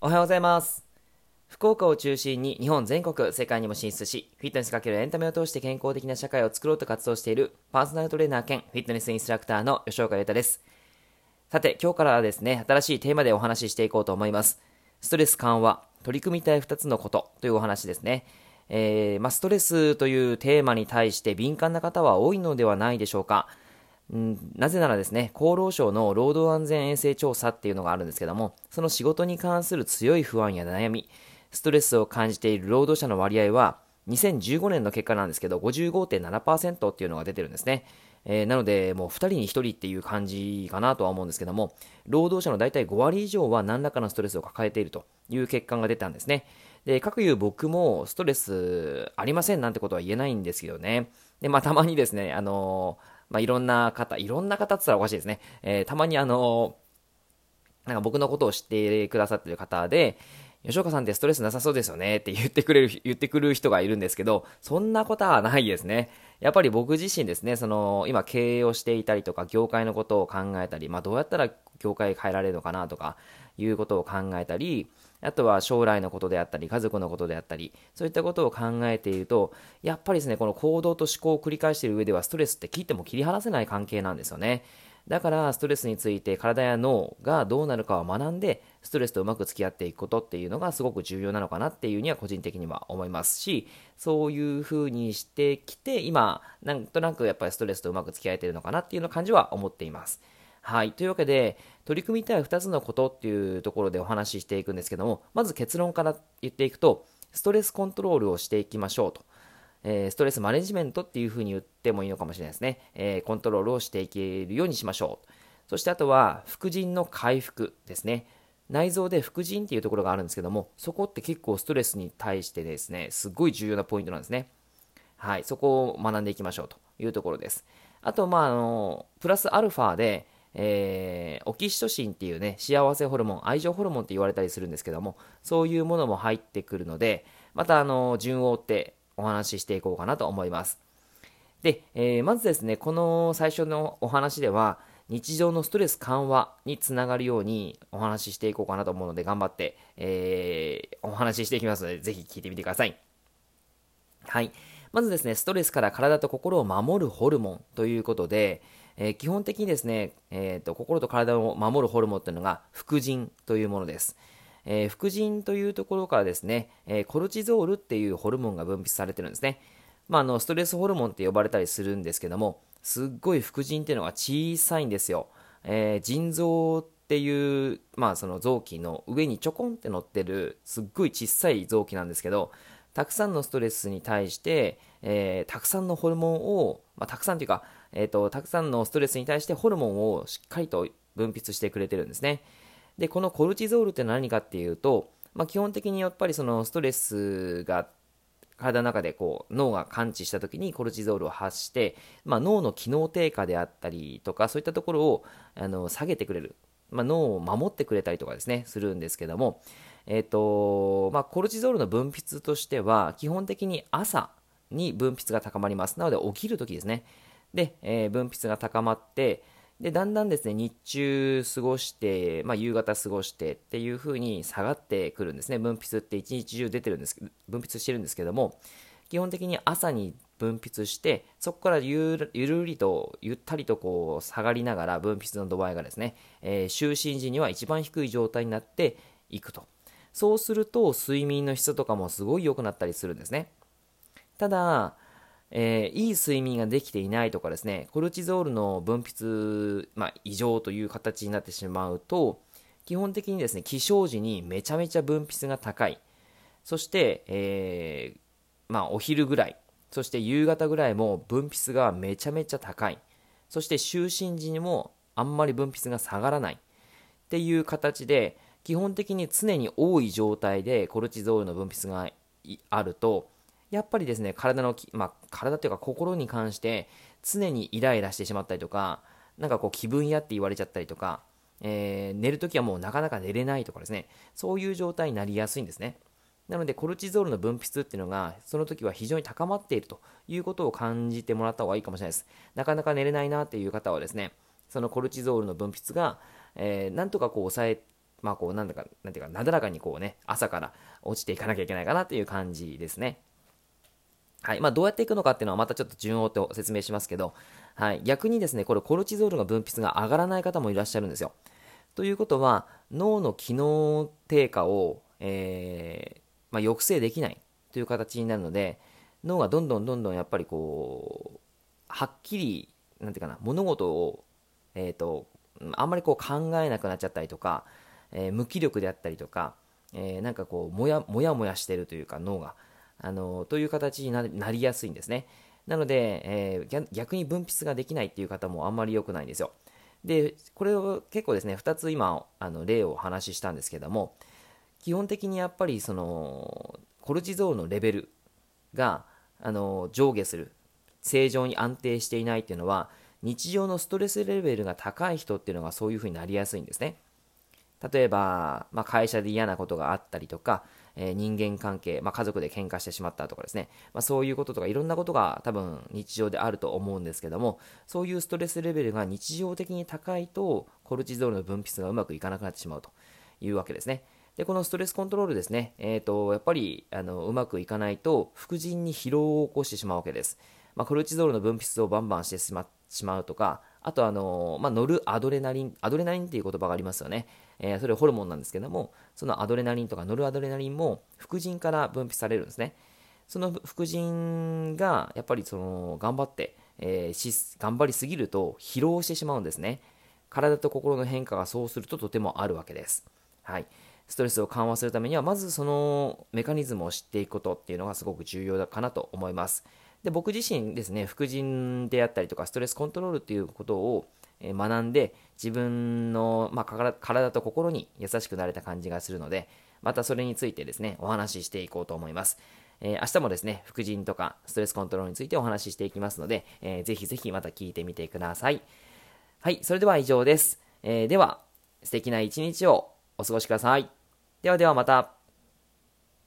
おはようございます。福岡を中心に日本全国、世界にも進出し、フィットネスかけるエンタメを通して健康的な社会を作ろうと活動しているパーソナルトレーナー兼フィットネスインストラクターの吉岡優太です。さて、今日からはですね、新しいテーマでお話ししていこうと思います。ストレス緩和、取り組みたい2つのことというお話ですね。えーまあ、ストレスというテーマに対して敏感な方は多いのではないでしょうか。んなぜならですね、厚労省の労働安全衛生調査っていうのがあるんですけども、その仕事に関する強い不安や悩み、ストレスを感じている労働者の割合は、2015年の結果なんですけど、55.7%っていうのが出てるんですね。えーなので、もう2人に1人っていう感じかなとは思うんですけども、労働者の大体5割以上は何らかのストレスを抱えているという結果が出たんですね。で、各いう僕もストレスありませんなんてことは言えないんですけどね。で、まあ、たまにですね、あのーまあ、いろんな方、いろんな方って言ったらおかしいですね。えーたまにあのーなんか僕のことを知ってくださってる方で、吉岡さんってストレスなさそうですよねって言ってくれる、言ってくる人がいるんですけど、そんなことはないですね。やっぱり僕自身ですね、その、今経営をしていたりとか、業界のことを考えたり、まあどうやったら業界変えられるのかなとか、いうことを考えたり、あとは将来のことであったり、家族のことであったり、そういったことを考えていると、やっぱりですね、この行動と思考を繰り返している上では、ストレスって切っても切り離せない関係なんですよね。だから、ストレスについて体や脳がどうなるかを学んで、ストレスとうまく付き合っていくことっていうのがすごく重要なのかなっていうには個人的には思いますし、そういう風にしてきて、今、なんとなくやっぱりストレスとうまく付き合えてるのかなっていうの感じは思っています。はい。というわけで、取り組みたい2つのことっていうところでお話ししていくんですけども、まず結論から言っていくと、ストレスコントロールをしていきましょうと。えーストレスマネジメントっていう風に言ってもいいのかもしれないですね。えーコントロールをしていけるようにしましょう。そしてあとは、副腎の回復ですね。内臓で副腎っていうところがあるんですけども、そこって結構ストレスに対してですね、すごい重要なポイントなんですね。はい、そこを学んでいきましょうというところです。あと、まあ、あの、プラスアルファで、えーオキシトシンっていうね、幸せホルモン、愛情ホルモンって言われたりするんですけども、そういうものも入ってくるので、また、あの、順を追ってお話ししていこうかなと思います。で、えーまずですね、この最初のお話では、日常のストレス緩和につながるようにお話ししていこうかなと思うので、頑張って、えーお話ししていきますので、ぜひ聞いてみてください。はい。まずですね、ストレスから体と心を守るホルモンということで、えー基本的にですね、えーと、心と体を守るホルモンというのが、副腎というものです。えー副腎というところからですね、えーコルチゾールっていうホルモンが分泌されてるんですね。まあ、あのストレスホルモンって呼ばれたりするんですけども、すっごい副腎っていうのが小さいんですよ。えー腎臓っていう、まあ、その臓器の上にちょこんって乗ってる、すっごい小さい臓器なんですけど、たくさんのストレスに対して、えーたくさんのホルモンを、まあ、たくさんというか、えーと、たくさんのストレスに対してホルモンをしっかりと分泌してくれてるんですね。で、このコルチゾールって何かっていうと、まあ、基本的にやっぱりそのストレスが体の中でこう脳が感知した時にコルチゾールを発して、まあ、脳の機能低下であったりとかそういったところをあの下げてくれる、まあ、脳を守ってくれたりとかですねするんですけども、えーとまあ、コルチゾールの分泌としては基本的に朝に分泌が高まります。なので起きる時ですね。で、えー分泌が高まってでだんだんですね日中過ごして、まあ、夕方過ごしてっていう風に下がってくるんですね。分泌って一日中出てるんです分泌してるんですけども基本的に朝に分泌してそこからゆるりとゆったりとこう下がりながら分泌の度合いがですね、えー就寝時には一番低い状態になっていくと。そうすると睡眠の質とかもすごい良くなったりするんですね。ただ、えーいい睡眠ができていないとかですね、コルチゾールの分泌、まあ、異常という形になってしまうと、基本的にですね、起床時にめちゃめちゃ分泌が高い。そして、えーまあ、お昼ぐらい、そして夕方ぐらいも分泌がめちゃめちゃ高い。そして就寝時にもあんまり分泌が下がらない。っていう形で、基本的に常に多い状態でコルチゾールの分泌があると、やっぱりですね、体のき、まあ、体というか心に関して常にイライラしてしまったりとか、なんかこう気分屋って言われちゃったりとか、えー寝るときはもうなかなか寝れないとかですね、そういう状態になりやすいんですね。なので、コルチゾールの分泌っていうのが、その時は非常に高まっているということを感じてもらった方がいいかもしれないです。なかなか寝れないなっていう方はですね、そのコルチゾールの分泌が、えーなんとかこう抑えまあこうなんだか、なんていうか、なだらかにこうね、朝から落ちていかなきゃいけないかなっていう感じですね。はい。まあ、どうやっていくのかっていうのはまたちょっと順を追って説明しますけど、はい。逆にですね、これコルチゾールの分泌が上がらない方もいらっしゃるんですよ。ということは、脳の機能低下を、えー、まあ、抑制できないという形になるので、脳がどんどんどんどんやっぱりこう、はっきり、なんていうかな、物事を、えっ、ー、と、あんまりこう考えなくなっちゃったりとか、えー、無気力であったりとか、えー、なんかこう、もやもやもやしてるというか、脳が。あのという形になりやすいんですね。なので、えー、逆に分泌ができないっていう方もあんまり良くないんですよ。で、これを結構ですね、2つ今、あの例をお話ししたんですけども、基本的にやっぱりその、コルチゾールのレベルが、あの上下する、正常に安定していないっていうのは、日常のストレスレベルが高い人っていうのがそういうふうになりやすいんですね。例えば、まあ、会社で嫌なことがあったりとか、えー、人間関係、まあ、家族で喧嘩してしまったとかですね、まあ、そういうこととかいろんなことが多分日常であると思うんですけども、そういうストレスレベルが日常的に高いと、コルチゾールの分泌がうまくいかなくなってしまうというわけですね。で、このストレスコントロールですね、え、ー、と、やっぱり、あの、うまくいかないと、副腎に疲労を起こしてしまうわけです。まあ、コルチゾールの分泌をバンバンしてしまうとか、あとあの、まあ、ノルアドレナリン、アドレナリンっていう言葉がありますよね。えー、それホルモンなんですけども、そのアドレナリンとかノルアドレナリンも副腎から分泌されるんですね。その副腎がやっぱりその頑張って、えー、し頑張りすぎると疲労してしまうんですね。体と心の変化がそうするととてもあるわけです。はい。ストレスを緩和するためには、まずそのメカニズムを知っていくことっていうのがすごく重要だかなと思います。で僕自身ですね、副腎であったりとか、ストレスコントロールっていうことを学んで、自分の、まあ、体と心に優しくなれた感じがするので、またそれについてですね、お話ししていこうと思います。えー、明日もですね、副腎とかストレスコントロールについてお話ししていきますので、えー、ぜひぜひまた聞いてみてください。はい、それでは以上です。えー、では、素敵な一日をお過ごしください。ではではまた。